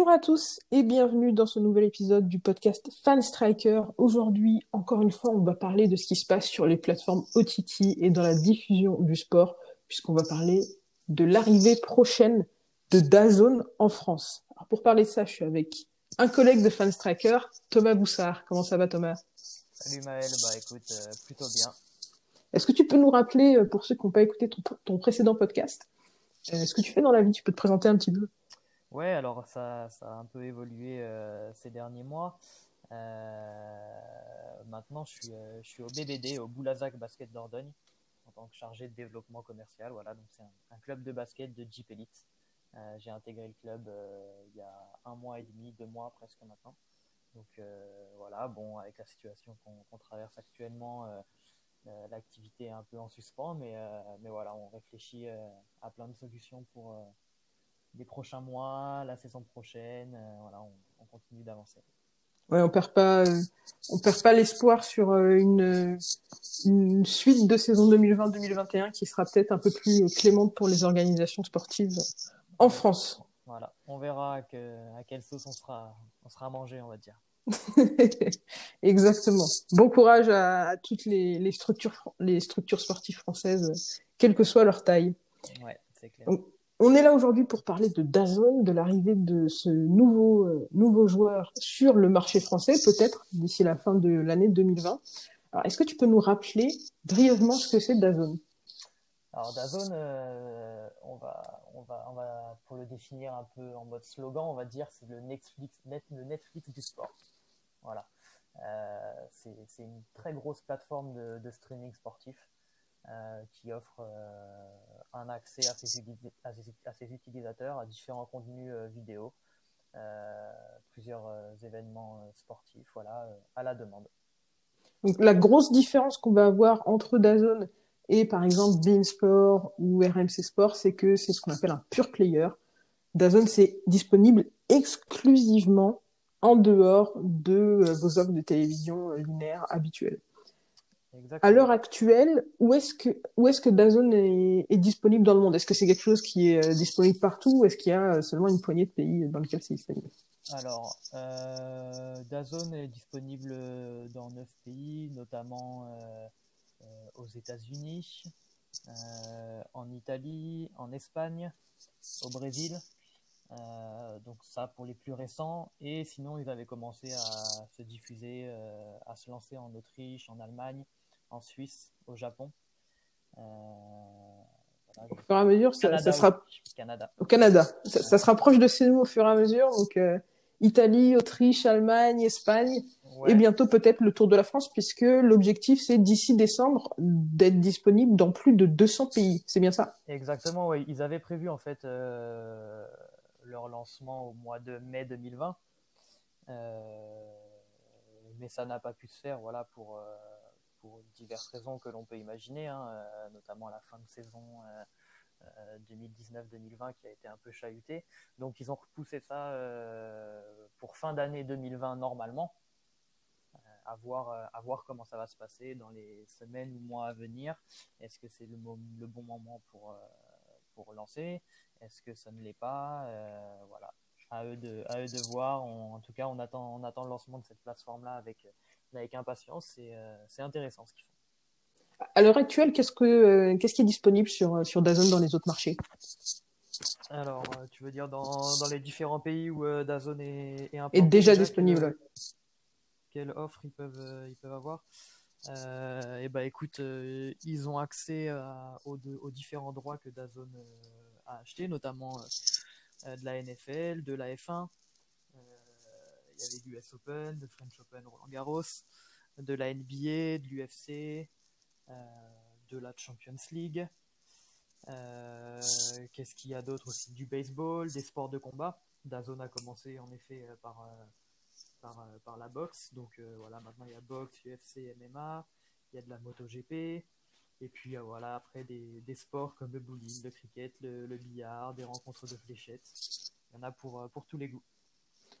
Bonjour à tous et bienvenue dans ce nouvel épisode du podcast Fan Striker. Aujourd'hui, encore une fois, on va parler de ce qui se passe sur les plateformes OTT et dans la diffusion du sport, puisqu'on va parler de l'arrivée prochaine de Dazone en France. Alors pour parler de ça, je suis avec un collègue de Fan Striker, Thomas Boussard. Comment ça va Thomas? Salut Maël, bah écoute, euh, plutôt bien. Est-ce que tu peux nous rappeler, euh, pour ceux qui n'ont pas écouté ton, ton précédent podcast, euh, ce que tu fais dans la vie? Tu peux te présenter un petit peu? Ouais, alors ça, ça a un peu évolué euh, ces derniers mois. Euh, maintenant, je suis, euh, je suis au BBD, au Boulazac Basket Dordogne, en tant que chargé de développement commercial. Voilà, donc c'est un, club de basket de Jeep Elite. J'ai intégré le club il y a un mois et demi, deux mois presque maintenant. Donc voilà, bon, avec la situation qu'on traverse actuellement, l'activité est un peu en suspens, mais, mais voilà, on réfléchit à plein de solutions pour les prochains mois, la saison prochaine. euh, voilà, on, on continue d'avancer. Ouais, on perd pas, euh, on perd pas l'espoir sur euh, une, une suite de saison 2020-2021 qui sera peut-être un peu plus clémente pour les organisations sportives en France. Voilà, on verra à, que- à quelle sauce on sera, on sera mangé, on va dire. Exactement. Bon courage à, à toutes les, les structures, les structures sportives françaises, quelle que soit leur taille. Ouais, c'est clair. Donc, On est là aujourd'hui pour parler de Dazone, de l'arrivée de ce nouveau, euh, nouveau joueur sur le marché français, peut-être d'ici la fin de l'année 2020. Alors, est-ce que tu peux nous rappeler brièvement ce que c'est Dazone? Alors Dazone, euh, on va, on va, on va, pour le définir un peu en mode slogan, on va dire c'est le Netflix, net, le Netflix du sport. Voilà. Euh, c'est c'est une très grosse plateforme de, de streaming sportif euh, qui offre euh, un accès à ses, utilisateurs à différents contenus euh, vidéo, euh, plusieurs euh, événements sportifs, voilà, à la demande. Donc, la grosse différence qu'on va avoir entre Dazone et, par exemple, Beansport ou RMC Sport, c'est que c'est ce qu'on appelle un pure player. Dazone, c'est disponible exclusivement en dehors de vos offres de télévision linéaires habituelles. À Exactement. l'heure actuelle, où est-ce que, où est-ce que Dazone est, est disponible dans le monde? Est-ce que c'est quelque chose qui est euh, disponible partout ou est-ce qu'il y a euh, seulement une poignée de pays dans lesquels c'est disponible? Alors, euh, Dazone est disponible dans neuf pays, notamment euh, euh, aux États-Unis, euh, en Italie, en Espagne, au Brésil. Euh, donc ça pour les plus récents. Et sinon, ils avaient commencé à se diffuser, euh, à se lancer en Autriche, en Allemagne, en Suisse, au Japon. Euh, voilà, Au fur et à mesure, ça, sera Canada. au Canada. Ça, ça se rapproche de chez nous au fur et à mesure. Donc, euh, Italie, Autriche, Allemagne, Espagne, Ouais. et bientôt peut-être le Tour de la France, puisque l'objectif, c'est d'ici décembre d'être disponible dans plus de 200 pays. C'est bien ça? Exactement, oui. Ils avaient prévu en fait euh, leur lancement au mois de mai 2020, Euh, mais ça n'a pas pu se faire, voilà, pour, euh, pour diverses raisons que l'on peut imaginer, hein, euh, notamment la fin de saison euh, euh, 2019-2020 qui a été un peu chahutée. Donc ils ont repoussé ça euh, pour fin d'année 2020 normalement. Euh, à voir, euh, comment ça va se passer dans les semaines ou mois à venir. Est-ce que c'est le, bon moment pour, euh, pour lancer Est-ce que ça ne l'est pas? Euh, Voilà, à eux de, à eux de voir. En tout cas, on attend, on attend le lancement de cette plateforme-là avec, avec impatience. C'est euh, c'est intéressant ce qu'ils font. À l'heure actuelle, qu'est-ce que, euh, qu'est-ce qui est disponible sur, sur Dazone dans les autres marchés? Alors, euh, tu veux dire dans, dans les différents pays où euh, Dazone est, est Est déjà disponible. quelle offre ils peuvent, euh, ils peuvent avoir? Euh, et bah écoute, euh, ils ont accès à- aux, deux- aux différents droits que Dazone euh, a achetés, notamment euh, euh, de la NFL, de la F1. Il y avait du US Open, de French Open, Roland Garros, de la NBA, de l'UFC, euh, de la Champions League. Euh, Qu'est-ce qu'il y a d'autre aussi? Du baseball, des sports de combat. Dazone a commencé en effet euh, par, par, la boxe. Donc voilà, maintenant il y a boxe, UFC, MMA, il y a de la MotoGP, Et puis voilà, après des, des, sports comme le bowling, le cricket, le, le, billard, des rencontres de fléchettes. Il y en a pour, pour tous les goûts.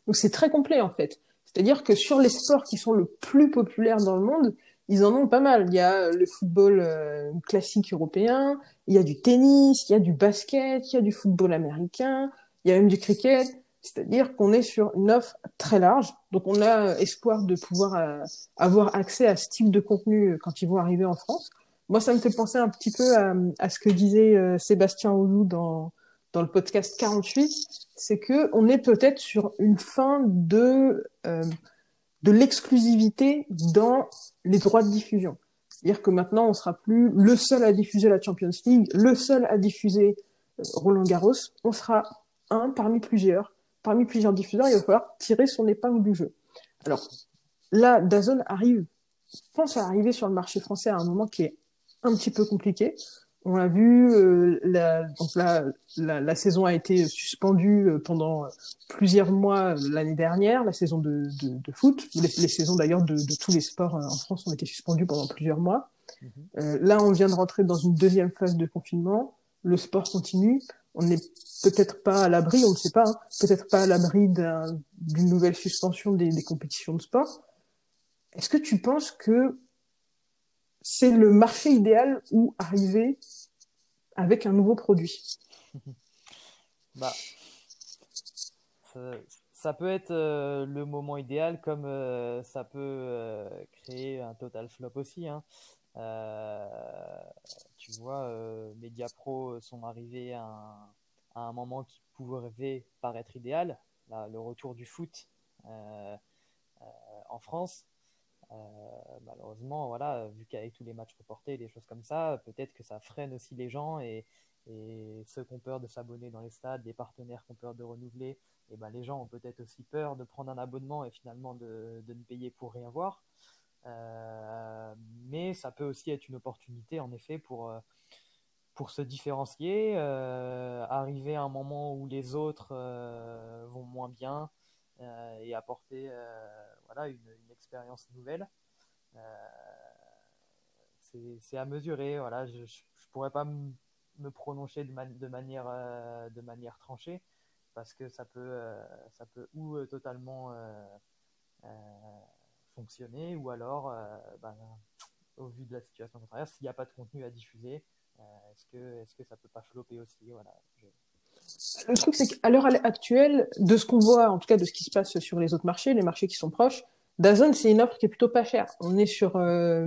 Donc c'est très complet en fait. C'est-à-dire que sur les sports qui sont le plus populaires dans le monde, ils en ont pas mal. Il y a le football euh, classique européen, il y a du tennis, il y a du basket, il y a du football américain, il y a même du cricket. C'est-à-dire qu'on est sur une offre très large. Donc on a espoir de pouvoir euh, avoir accès à ce type de contenu quand ils vont arriver en France. Moi, ça me fait penser un petit peu à, ce que disait euh, Sébastien Oulou dans, dans le podcast 48, c'est que on est peut-être sur une fin de euh, de l'exclusivité dans les droits de diffusion. C'est-à-dire que maintenant, on sera plus le seul à diffuser la Champions League, le seul à diffuser euh, Roland Garros. On sera un parmi plusieurs, parmi plusieurs diffuseurs. Il va falloir tirer son épingle du jeu. Alors là, Dazon arrive, pense à arriver sur le marché français à un moment qui est un petit peu compliqué. On l'a vu, euh, la, donc la, la, la, saison a été suspendue euh, pendant plusieurs mois euh, l'année dernière, la saison de, de, de foot. Les, les saisons d'ailleurs de, de, tous les sports en France ont été suspendues pendant plusieurs mois. Mm -hmm. là, on vient de rentrer dans une deuxième phase de confinement. Le sport continue. On n'est peut-être pas à l'abri, on ne sait pas, hein, peut-être pas à l'abri d'une nouvelle suspension des, des compétitions de sport. Est-ce que tu penses que c'est le marché idéal où arriver avec un nouveau produit bah, ça, peut être euh, le moment idéal comme euh, ça peut euh, créer un total flop aussi. Hein. tu vois, Mediapro sont arrivés à un, moment qui pouvait paraître idéal, le retour du foot en France. Euh, malheureusement, voilà, vu qu'avec tous les matchs reportés, des choses comme ça, peut-être que ça freine aussi les gens et, ceux qui ont peur de s'abonner dans les stades, des partenaires qui ont peur de renouveler, et ben les gens ont peut-être aussi peur de prendre un abonnement et finalement de, ne payer pour rien voir. Euh, mais ça peut aussi être une opportunité en effet pour, pour se différencier, euh, arriver à un moment où les autres euh, vont moins bien euh, et apporter voilà, une, expérience nouvelle. c'est à mesurer. Voilà, je ne pourrais pas me prononcer de, man de manière, euh, de manière tranchée parce que ça peut, euh, ça peut ou euh, totalement fonctionner ou alors, ben, au vu de la situation contraire, s'il n'y a pas de contenu à diffuser, est-ce que, est -ce que ça peut pas flopper aussi voilà. Le truc, c'est qu'à l'heure actuelle, de ce qu'on voit, en tout cas de ce qui se passe sur les autres marchés, les marchés qui sont proches, Dazone, c'est une offre qui est plutôt pas chère. On est sur euh,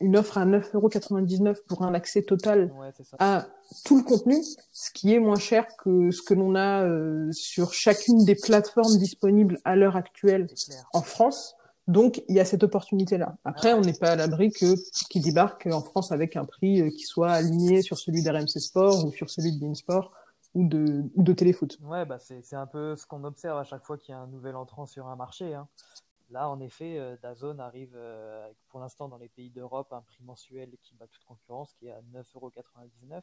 une offre à 9,99€ pour un accès total ouais, à tout le contenu, ce qui est moins cher que ce que l'on a euh, sur chacune des plateformes disponibles à l'heure actuelle en France. Donc, il y a cette opportunité-là. Après, on n'est pas à l'abri que qui débarque en France avec un prix euh, qui soit aligné sur celui d'RMC Sport ou sur celui de Beansport ou de, ou de Téléfoot. Ouais, bah c'est un peu ce qu'on observe à chaque fois qu'il y a un nouvel entrant sur un marché. Hein. Là, en effet, euh, Dazone arrive euh, pour l'instant dans les pays d'Europe un prix mensuel qui bat toute concurrence, qui est à 9,99€,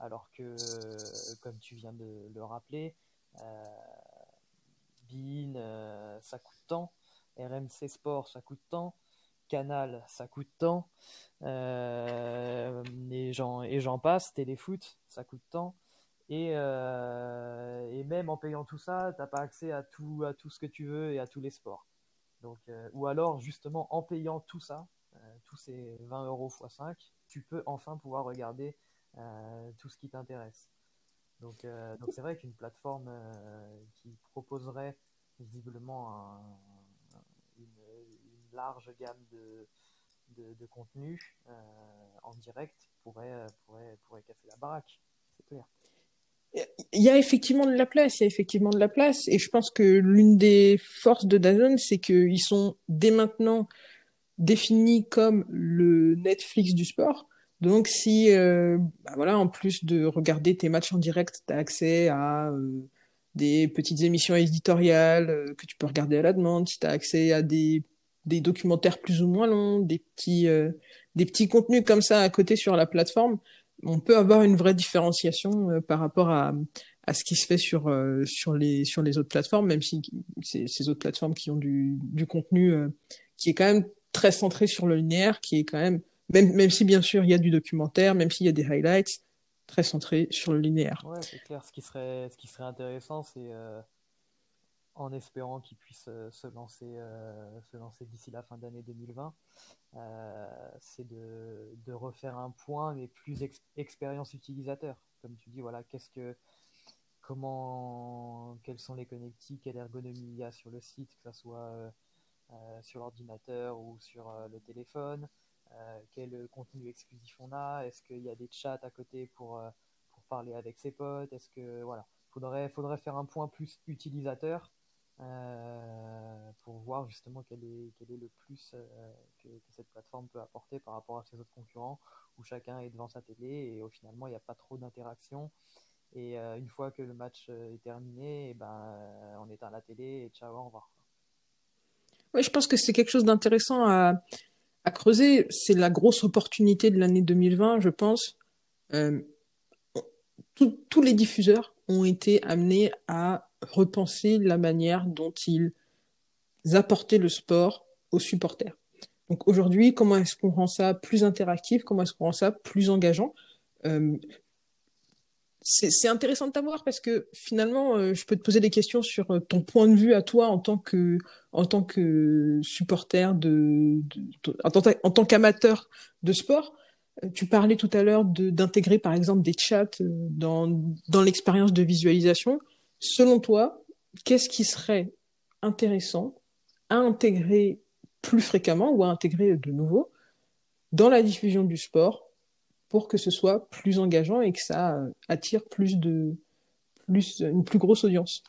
alors que, euh, comme tu viens de le rappeler, euh, Bean, ça coûte tant, RMC Sport, ça coûte tant, Canal, ça coûte tant, et j'en passe, Téléfoot, ça coûte tant. Et, euh, et, même en payant tout ça, t'as pas accès à tout, à tout ce que tu veux et à tous les sports. Donc, euh, ou alors, justement, en payant tout ça, euh, tous ces 20 euros x 5, tu peux enfin pouvoir regarder tout ce qui t'intéresse. Donc, donc c'est vrai qu'une plateforme qui proposerait visiblement un, une, large gamme de, de, de contenu en direct pourrait, pourrait, pourrait casser la baraque, c'est clair il y a effectivement de la place, il y a effectivement de la place, et je pense que l'une des forces de Dazn, c'est qu'ils sont dès maintenant définis comme le Netflix du sport. Donc si, euh, bah voilà, en plus de regarder tes matchs en direct, tu as accès à euh, des petites émissions éditoriales euh, que tu peux regarder à la demande, si tu as accès à des, des documentaires plus ou moins longs, des petits, euh, des petits contenus comme ça à côté sur la plateforme, on peut avoir une vraie différenciation euh, par rapport à, à ce qui se fait sur euh, sur les sur les autres plateformes, même si ces autres plateformes qui ont du, du contenu euh, qui est quand même très centré sur le linéaire, qui est quand même Même, même si, bien sûr, il y a du documentaire, même s'il y a des highlights, très centré sur le linéaire. Ouais, c'est clair. Ce qui serait, ce qui serait intéressant, c'est en espérant qu'ils puissent se lancer, se lancer d'ici la fin d'année 2020, c'est de, refaire un point, mais plus expérience utilisateur. Comme tu dis, voilà, qu'est-ce que comment, quels sont les connectiques, quelle ergonomie il y a sur le site, que ce soit euh, euh, sur l'ordinateur ou sur euh, le téléphone, quel contenu exclusif on a, est-ce qu'il y a des chats à côté pour, pour parler avec ses potes, est-ce que voilà, faudrait, faudrait faire un point plus utilisateur pour voir justement quel est, quel est le plus que, que, cette plateforme peut apporter par rapport à ses autres concurrents où chacun est devant sa télé et au finalement il n'y a pas trop d'interaction et euh, une fois que le match euh, est terminé, eh ben, euh, on éteint la télé et ciao, au revoir. Oui, je pense que c'est quelque chose d'intéressant à, à, creuser. C'est la grosse opportunité de l'année 2020, je pense. Euh, tous les diffuseurs ont été amenés à repenser la manière dont ils apportaient le sport aux supporters. Donc aujourd'hui, comment est-ce qu'on rend ça plus interactif Comment est-ce qu'on rend ça plus engageant? Euh, c'est intéressant de t'avoir parce que finalement, euh, je peux te poser des questions sur euh, ton point de vue à toi en tant que, en tant que supporter de, en tant qu'amateur de sport. Tu parlais tout à l'heure d'intégrer par exemple des chats dans, dans l'expérience de visualisation. Selon toi, qu'est-ce qui serait intéressant à intégrer plus fréquemment ou à intégrer de nouveau dans la diffusion du sport pour que ce soit plus engageant et que ça euh, attire plus de plus une plus grosse audience?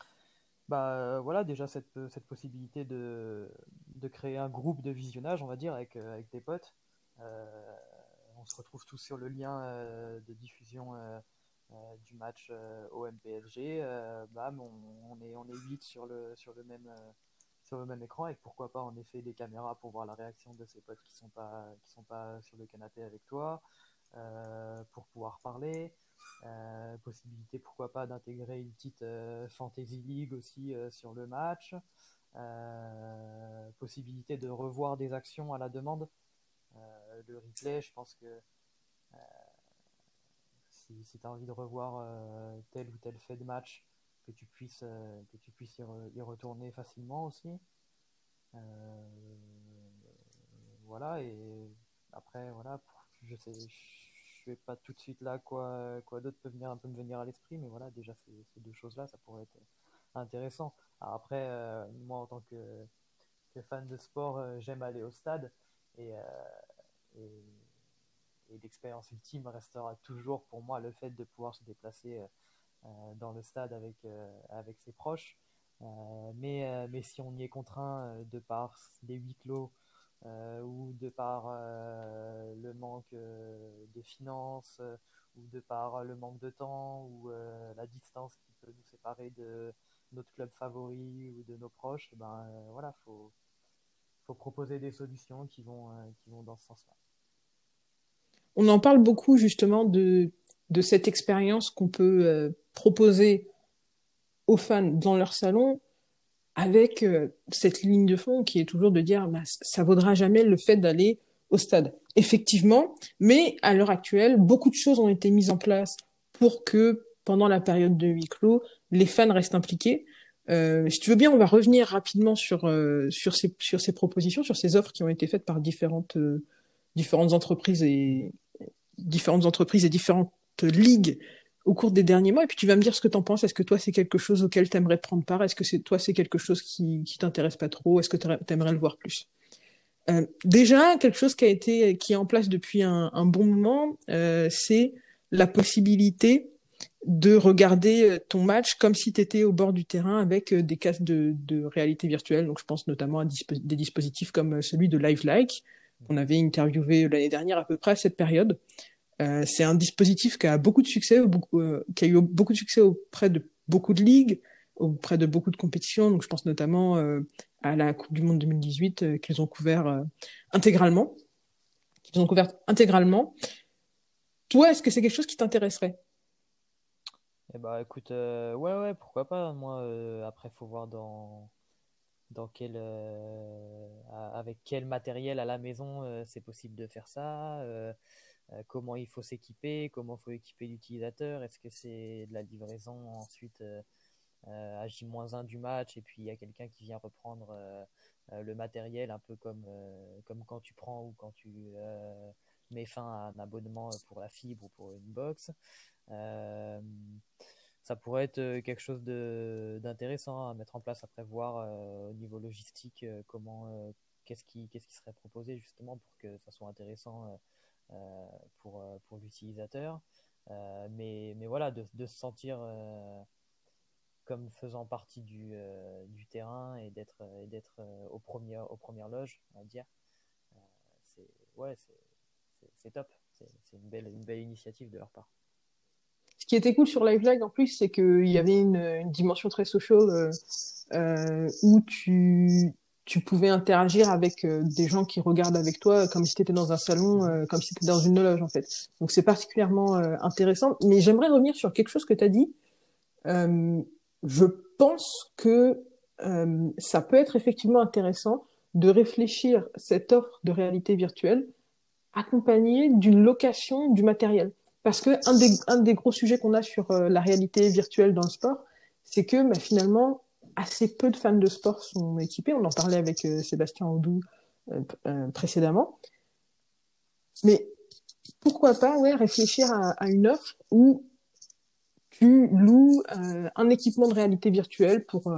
Bah euh, voilà déjà cette, cette possibilité de, de, créer un groupe de visionnage on va dire avec, euh, avec des potes. On se retrouve tous sur le lien de diffusion du match au MPSG bam on, on, est on est 8 sur le sur le même sur le même écran et pourquoi pas en effet des caméras pour voir la réaction de ces potes qui sont pas qui sont pas sur le canapé avec toi euh, pour pouvoir parler. Euh, possibilité, pourquoi pas, d'intégrer une petite euh, Fantasy League aussi sur le match. possibilité de revoir des actions à la demande. le replay, je pense que si, si tu as envie de revoir tel ou tel fait de match, que tu puisses, que tu puisses y, retourner facilement aussi. voilà, et après, voilà, je sais, je vais pas tout de suite là quoi, quoi d'autre peut venir un peu me venir à l'esprit, mais voilà, déjà ces, deux choses-là, ça pourrait être intéressant. après, euh, moi en tant que, fan de sport, euh, j'aime aller au stade euh, et, l'expérience ultime restera toujours pour moi le fait de pouvoir se déplacer dans le stade avec, avec ses proches. mais, mais si on y est contraint de par des huis clos, euh, ou de par euh, le manque euh, de finances, ou de par le manque de temps, ou la distance qui peut nous séparer de notre club favori ou de nos proches, ben voilà, faut faut proposer des solutions qui vont qui vont dans ce sens-là. On en parle beaucoup justement de de cette expérience qu'on peut proposer aux fans dans leur salon avec euh, cette ligne de fond qui est toujours de dire bah, ça vaudra jamais le fait d'aller au stade. Effectivement, mais à l'heure actuelle, beaucoup de choses ont été mises en place pour que pendant la période de huis clos, les fans restent impliqués. Euh, si tu veux bien, on va revenir rapidement sur euh, sur ces sur ces propositions, sur ces offres qui ont été faites par différentes euh, différentes entreprises et différentes entreprises et différentes ligues au cours des derniers mois, et puis tu vas me dire ce que tu en penses. Est-ce que toi, c'est quelque chose auquel tu aimerais prendre part? Est-ce que c'est toi, c'est quelque chose qui, qui t'intéresse pas trop? Est-ce que tu aimerais le voir plus? Euh, Déjà, quelque chose qui a été qui est en place depuis un, bon moment, euh, c'est la possibilité de regarder euh, ton match comme si tu étais au bord du terrain avec des casques de, réalité virtuelle. Donc, je pense notamment à des dispositifs comme celui de LiveLike, qu'on avait interviewé l'année dernière à peu près à cette période. Euh, c'est un dispositif qui a beaucoup de succès, euh, qui a eu beaucoup de succès auprès de beaucoup de ligues, auprès de beaucoup de compétitions. Donc, je pense notamment euh, à la Coupe du Monde 2018 qu'ils ont couvert intégralement. Qu'ils ont couvert intégralement. Toi, est-ce que c'est quelque chose qui t'intéresserait? Eh bah, écoute, ouais, ouais, pourquoi pas. Moi, après, faut voir dans dans quel, avec quel matériel à la maison c'est possible de faire ça, comment il faut s'équiper, comment il faut équiper l'utilisateur, est-ce que c'est de la livraison ensuite à J-1 du match et puis il y a quelqu'un qui vient reprendre le matériel un peu comme, comme quand tu prends ou quand tu mets fin à un abonnement pour la fibre ou pour une box ça pourrait être euh, quelque chose d'intéressant à mettre en place, après voir euh, au niveau logistique euh, comment qu'est-ce qui, qu'est-ce qui serait proposé justement pour que ça soit intéressant pour, pour l'utilisateur. mais, mais voilà, de, se sentir comme faisant partie du, du terrain et d'être, et d'être aux, premières, aux premières loges, on va dire. c'est, ouais, c'est, top. C'est, c'est une, belle, une belle initiative de leur part qui était cool sur Live en plus, c'est qu'il y avait une, dimension très social euh, euh, où tu, pouvais interagir avec euh, des gens qui regardent avec toi comme si tu étais dans un salon, comme si tu étais dans une loge en fait. Donc c'est particulièrement intéressant. Mais j'aimerais revenir sur quelque chose que tu as dit. je pense que ça peut être effectivement intéressant de réfléchir cette offre de réalité virtuelle accompagnée d'une location du matériel. Parce que un des, un des gros sujets qu'on a sur euh, la réalité virtuelle dans le sport, c'est que bah, finalement, assez peu de fans de sport sont équipés. On en parlait avec euh, Sébastien Audou euh, précédemment. Mais pourquoi pas ouais, réfléchir à, à une offre où tu loues un équipement de réalité virtuelle pour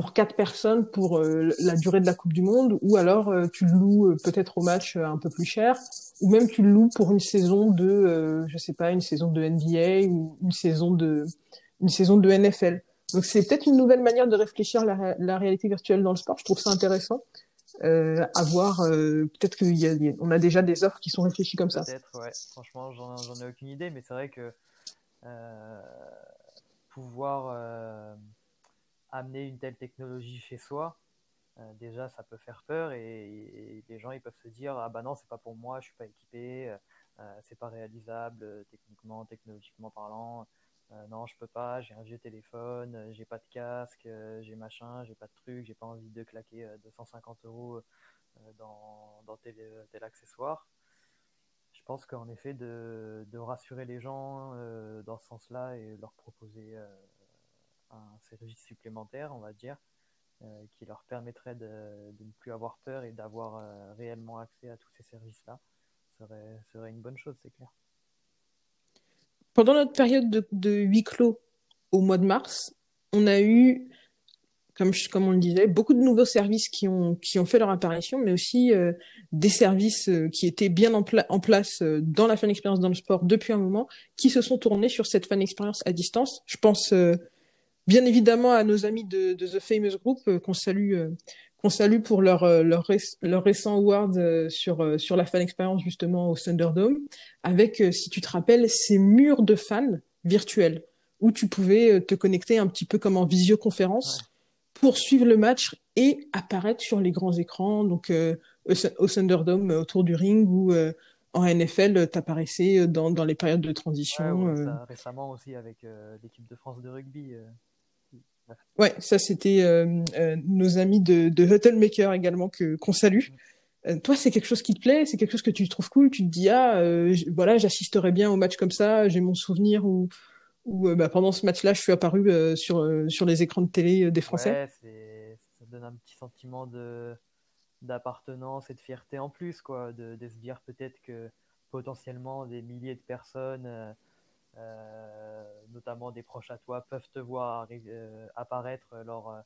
pour quatre personnes pour euh, la durée de la Coupe du Monde, ou alors euh, tu le loues euh, peut-être au match un peu plus cher, ou même tu le loues pour une saison de, je sais pas, une saison de NBA ou une saison de, une saison de NFL. Donc c'est peut-être une nouvelle manière de réfléchir la, la réalité virtuelle dans le sport. Je trouve ça intéressant. À voir, peut-être qu'on a, a déjà des offres qui sont réfléchies comme ça. Peut-être, ouais. Franchement, j'en ai aucune idée, mais c'est vrai que pouvoir amener une telle technologie chez soi, euh, déjà ça peut faire peur et, les gens ils peuvent se dire ah bah non c'est pas pour moi, je suis pas équipé, euh, c'est pas réalisable euh, techniquement, technologiquement parlant. non, je peux pas, j'ai un vieux téléphone, j'ai pas de casque, j'ai machin, j'ai pas de truc, j'ai pas envie de claquer 250 euros dans, dans tel, tel, accessoire. Je pense qu'en effet, de, de, rassurer les gens dans ce sens-là et leur proposer un service supplémentaire, on va dire, euh, qui leur permettrait de, ne plus avoir peur et d'avoir euh, réellement accès à tous ces services-là, serait, serait une bonne chose, c'est clair. Pendant notre période de, huis clos au mois de mars, on a eu comme, comme on le disait, beaucoup de nouveaux services qui ont, qui ont fait leur apparition, mais aussi euh, des services qui étaient bien en, en place dans la fan expérience dans le sport depuis un moment, qui se sont tournés sur cette fan expérience à distance. Je pense bien évidemment à nos amis de, de The Famous Group euh, qu'on salue euh, qu'on salue pour leur euh, leur, leur récent award sur sur la fan expérience justement au Thunderdome avec si tu te rappelles ces murs de fans virtuels où tu pouvais te connecter un petit peu comme en visioconférence pour suivre le match et apparaître sur les grands écrans donc au Thunderdome autour du ring ou en NFL, t'apparaissais dans, dans les périodes de transition. Ouais, ça, récemment aussi avec l'équipe de France de rugby. Ouais, ça c'était euh, euh, nos amis de, de Hotel Maker également que qu'on salue. Euh, toi, c'est quelque chose qui te plaît, c'est quelque chose que tu trouves cool? Tu te dis ah voilà, j'assisterais bien au match comme ça. J'ai mon souvenir où où bah, pendant ce match-là, je suis apparu sur sur les écrans de télé des Français. Ouais, ça donne un petit sentiment de d'appartenance et de fierté en plus quoi, de, se dire peut-être que potentiellement des milliers de personnes notamment des proches à toi, peuvent te voir euh, apparaître lors, euh,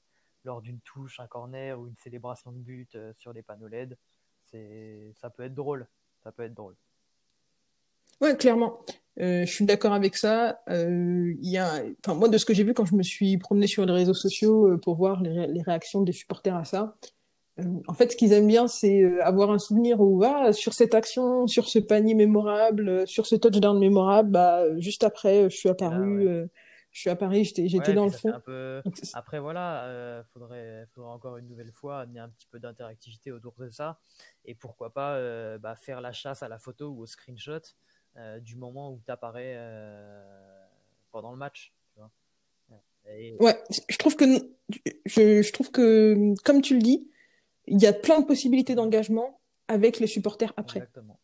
lors d'une touche, un corner ou une célébration de but sur les panneaux LED. Ça peut être drôle. Ça peut être drôle. Ouais, clairement. je suis d'accord avec ça. Y a, enfin, moi, de ce que j'ai vu quand je me suis promené sur les réseaux sociaux pour voir les, réactions des supporters à ça, euh, en fait, ce qu'ils aiment bien, c'est euh, avoir un souvenir où, ah, sur cette action, sur ce panier mémorable, euh, sur ce touchdown mémorable, bah, juste après, je suis apparu, ah je suis apparu, j'étais, j'étais dans le fond. Après, voilà, euh, faudrait, faudrait encore une nouvelle fois amener un petit peu d'interactivité autour de ça. Et pourquoi pas bah, faire la chasse à la photo ou au screenshot du moment où tu apparais pendant le match. Ouais, je trouve que je, je, trouve que comme tu le dis, il y a plein de possibilités d'engagement avec les supporters après. Exactement.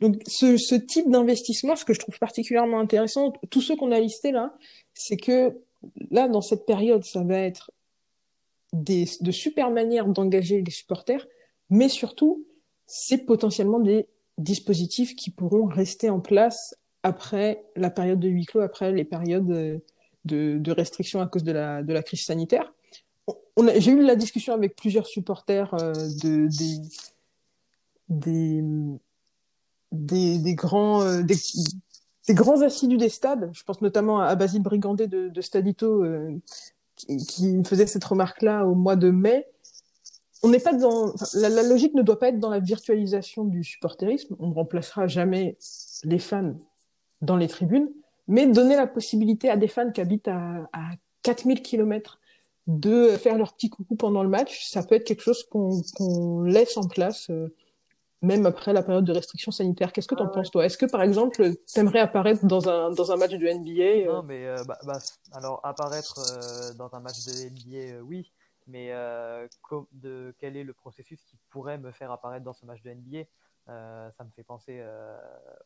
Donc ce, ce type d'investissement, ce que je trouve particulièrement intéressant, tous ceux qu'on a listés là, c'est que là dans cette période, ça va être des, de super manières d'engager les supporters, mais surtout c'est potentiellement des dispositifs qui pourront rester en place après la période de huis clos, après les périodes euh, de, de restrictions à cause de la, de la crise sanitaire. J'ai eu la discussion avec plusieurs supporters euh, de, des, grands, euh, des, grands assidus des stades. Je pense notamment à Basile Brigandet de, Stadito euh, qui, qui faisait cette remarque-là au mois de mai on n'est pas dans la, la, logique ne doit pas être dans la virtualisation du supporterisme. On ne remplacera jamais les fans dans les tribunes, mais donner la possibilité à des fans qui habitent à, à 4000 km de faire leur petit coucou pendant le match, ça peut être quelque chose qu'on qu laisse en place euh, même après la période de restriction sanitaire. Qu'est-ce que tu en ah, penses toi? Est-ce que par exemple, t'aimerais apparaître dans un dans un match de NBA euh... Non, mais euh, bah, bah, alors apparaître euh, dans un match de NBA, euh, oui. Mais euh, de quel est le processus qui pourrait me faire apparaître dans ce match de NBA euh, Ça me fait penser euh,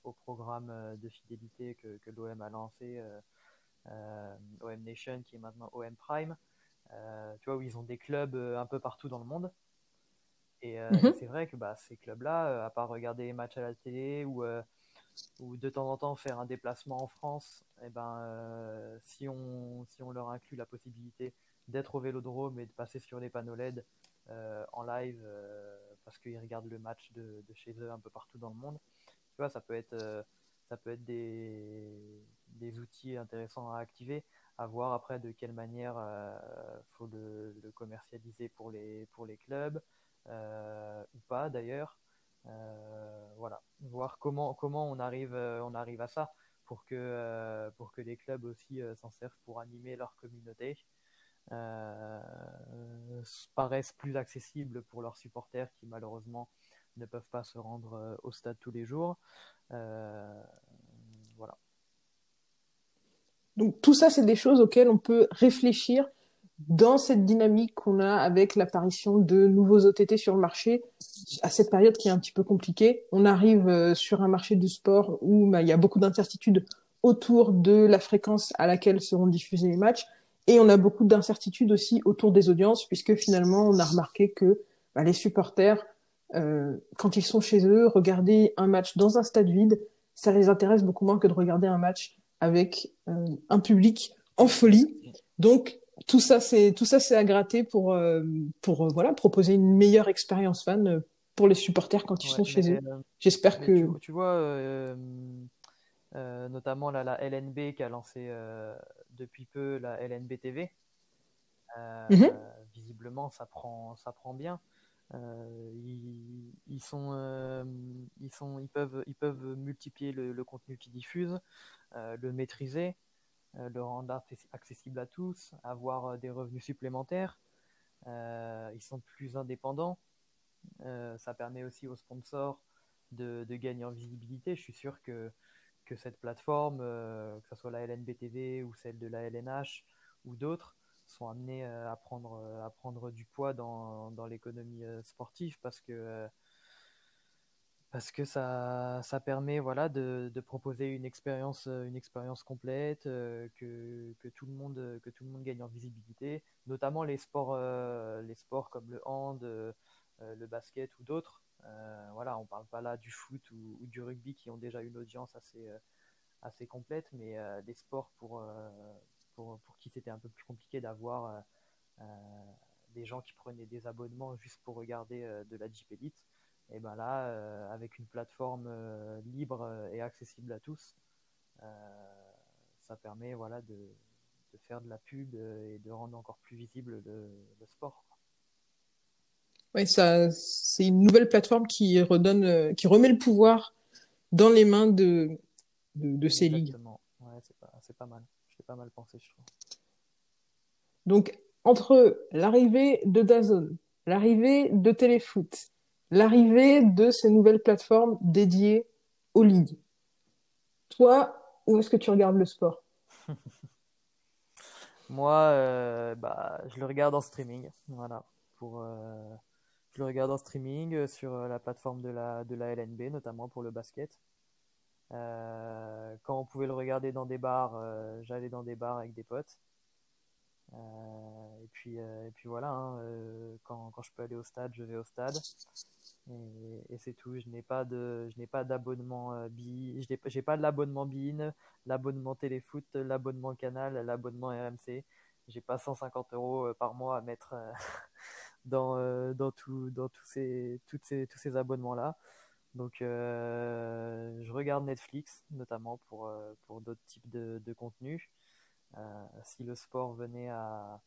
au programme de fidélité que, que l'OM a lancé, OM Nation, qui est maintenant OM Prime. Tu vois, où ils ont des clubs un peu partout dans le monde. Et mm -hmm. c'est vrai que bah, ces clubs-là, à part regarder les matchs à la télé ou, ou de temps en temps faire un déplacement en France, et eh ben, si, on, si on leur inclut la possibilité d'être au vélodrome et de passer sur les panneaux LED euh, en live euh, parce qu'ils regardent le match de, de, chez eux un peu partout dans le monde. Tu vois, ça peut être, euh, ça peut être des, des, outils intéressants à activer, voir après de quelle manière il faut le, commercialiser pour les, pour les clubs ou pas d'ailleurs. voilà, voir comment, comment on, arrive, on arrive à ça pour que, pour que les clubs aussi s'en servent pour animer leur communauté euh, paraissent plus accessibles pour leurs supporters qui malheureusement ne peuvent pas se rendre euh, au stade tous les jours. Euh. Donc tout ça, c'est des choses auxquelles on peut réfléchir dans cette dynamique qu'on a avec l'apparition de nouveaux OTT sur le marché, à cette période qui est un petit peu compliquée. On arrive euh, sur un marché du sport où bah, il y a beaucoup d'incertitudes autour de la fréquence à laquelle seront diffusés les matchs. Et on a beaucoup d'incertitudes aussi autour des audiences, puisque finalement, on a remarqué que bah, les supporters, euh, quand ils sont chez eux, regarder un match dans un stade vide, ça les intéresse beaucoup moins que de regarder un match avec euh, un public en folie. Donc tout ça, c'est tout ça, c'est à gratter pour euh, pour euh, voilà proposer une meilleure expérience fan pour les supporters quand ils ouais, sont chez eux. J'espère que tu, tu vois notamment la LNB qui a lancé depuis peu la LNB TV. Mm -hmm. Visiblement, ça prend, ça prend bien. Euh, ils, sont, euh, ils, sont, ils, peuvent, ils peuvent multiplier le, contenu qu'ils diffusent, euh, le maîtriser, le rendre accessible à tous, avoir des revenus supplémentaires. ils sont plus indépendants. ça permet aussi aux sponsors de, gagner en visibilité. Je suis sûr que que cette plateforme, que ce soit la LNBTV ou celle de la LNH ou d'autres, sont euh, à, prendre, euh, à prendre du poids dans, dans l'économie sportive parce que, parce que ça, ça permet voilà, de, de proposer une expérience, une expérience complète, que, que, tout le monde, que tout le monde gagne en visibilité, notamment les sports, les sports comme le hand, le basket ou d'autres. Euh, voilà, on parle pas là du foot ou, ou, du rugby qui ont déjà une audience assez, euh, assez complète, mais euh, des sports pour, pour, pour qui c'était un peu plus compliqué d'avoir des gens qui prenaient des abonnements juste pour regarder de la Jeep Elite. Et ben là, euh, avec une plateforme euh, libre et accessible à tous, euh, ça permet voilà, de, de, faire de la pub et de rendre encore plus visible le, le sport. Ouais, ça, c'est une nouvelle plateforme qui redonne, euh, qui remet le pouvoir dans les mains de, de, de ces ligues. Ouais, c'est pas, c'est pas mal. Pas mal pensé, je trouve. Donc, entre l'arrivée de Dazone, l'arrivée de Téléfoot, l'arrivée de ces nouvelles plateformes dédiées aux ligues, toi, où est-ce que tu regardes le sport? Moi, euh, bah, je le regarde en streaming. Voilà. Pour, euh, je le regarde en streaming sur la plateforme de la, de la LNB, notamment pour le basket. Euh, quand on pouvait le regarder dans des bars, j'allais dans des bars avec des potes. et, puis, et puis voilà, hein, quand, quand, je peux aller au stade, je vais au stade. Et, c'est tout. Je n'ai pas pas d'abonnement euh, BI, je n'ai pas de l'abonnement BIN, l'abonnement Téléfoot, l'abonnement Canal, l'abonnement RMC. J'ai pas 150 euros euh, par mois à mettre euh, dans, dans, tout, dans tous ces, ces, tous ces abonnements-là. Donc, je regarde Netflix, notamment pour, pour d'autres types de, de contenus. si le sport venait à,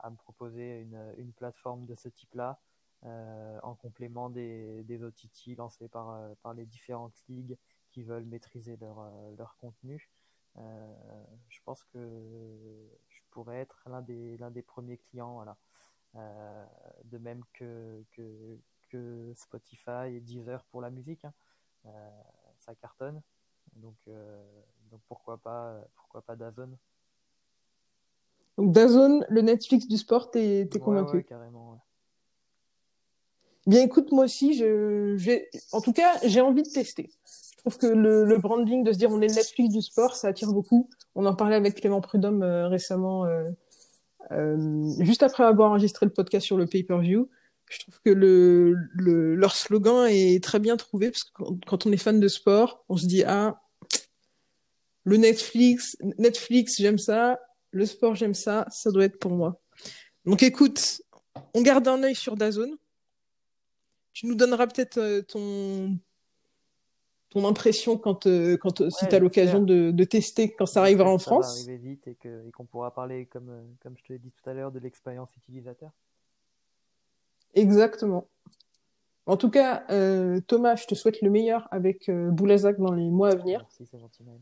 à, me proposer une, une plateforme de ce type-là, euh, en complément des, des OTT lancés par, euh, par les différentes ligues qui veulent maîtriser leur, euh, leur contenu. je pense que je pourrais être l'un des, l'un des premiers clients. Voilà. de même que, que, Spotify et Deezer pour la musique. Hein. ça cartonne. Donc, donc pourquoi pas, pourquoi pas Dazone donc Dazone, le Netflix du sport, t'es, convaincu? ouais, carrément. Bien écoute, moi aussi, je, en tout cas, j'ai envie de tester. Je trouve que le, le, branding de se dire on est le Netflix du sport, ça attire beaucoup. On en parlait avec Clément Prudhomme euh, récemment, euh, euh, juste après avoir enregistré le podcast sur le pay-per-view. Je trouve que le, le, leur slogan est très bien trouvé parce que quand, on est fan de sport, on se dit ah le Netflix, Netflix j'aime ça, le sport j'aime ça, ça doit être pour moi. Donc écoute, on garde un œil sur Dazone tu nous donneras peut-être euh, ton ton impression quand, euh, quand euh, si tu as l'occasion de, de, tester quand ça arrivera en France. Va arriver vite et qu'on et qu'on pourra parler, comme, comme je te l'ai dit tout à l'heure, de l'expérience utilisateur. Exactement. En tout cas, euh, Thomas, je te souhaite le meilleur avec euh, Boulazac dans les mois à venir. Merci, c'est gentil. Même.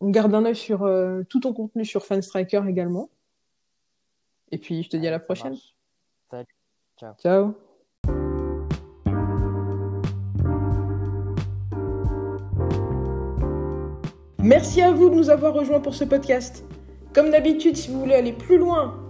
On garde un œil sur euh, tout ton contenu sur Fanstriker également. Et puis, je te dis à la prochaine. Salut. Ciao. Ciao. Merci à vous de nous avoir rejoints pour ce podcast. Comme d'habitude, si vous voulez aller plus loin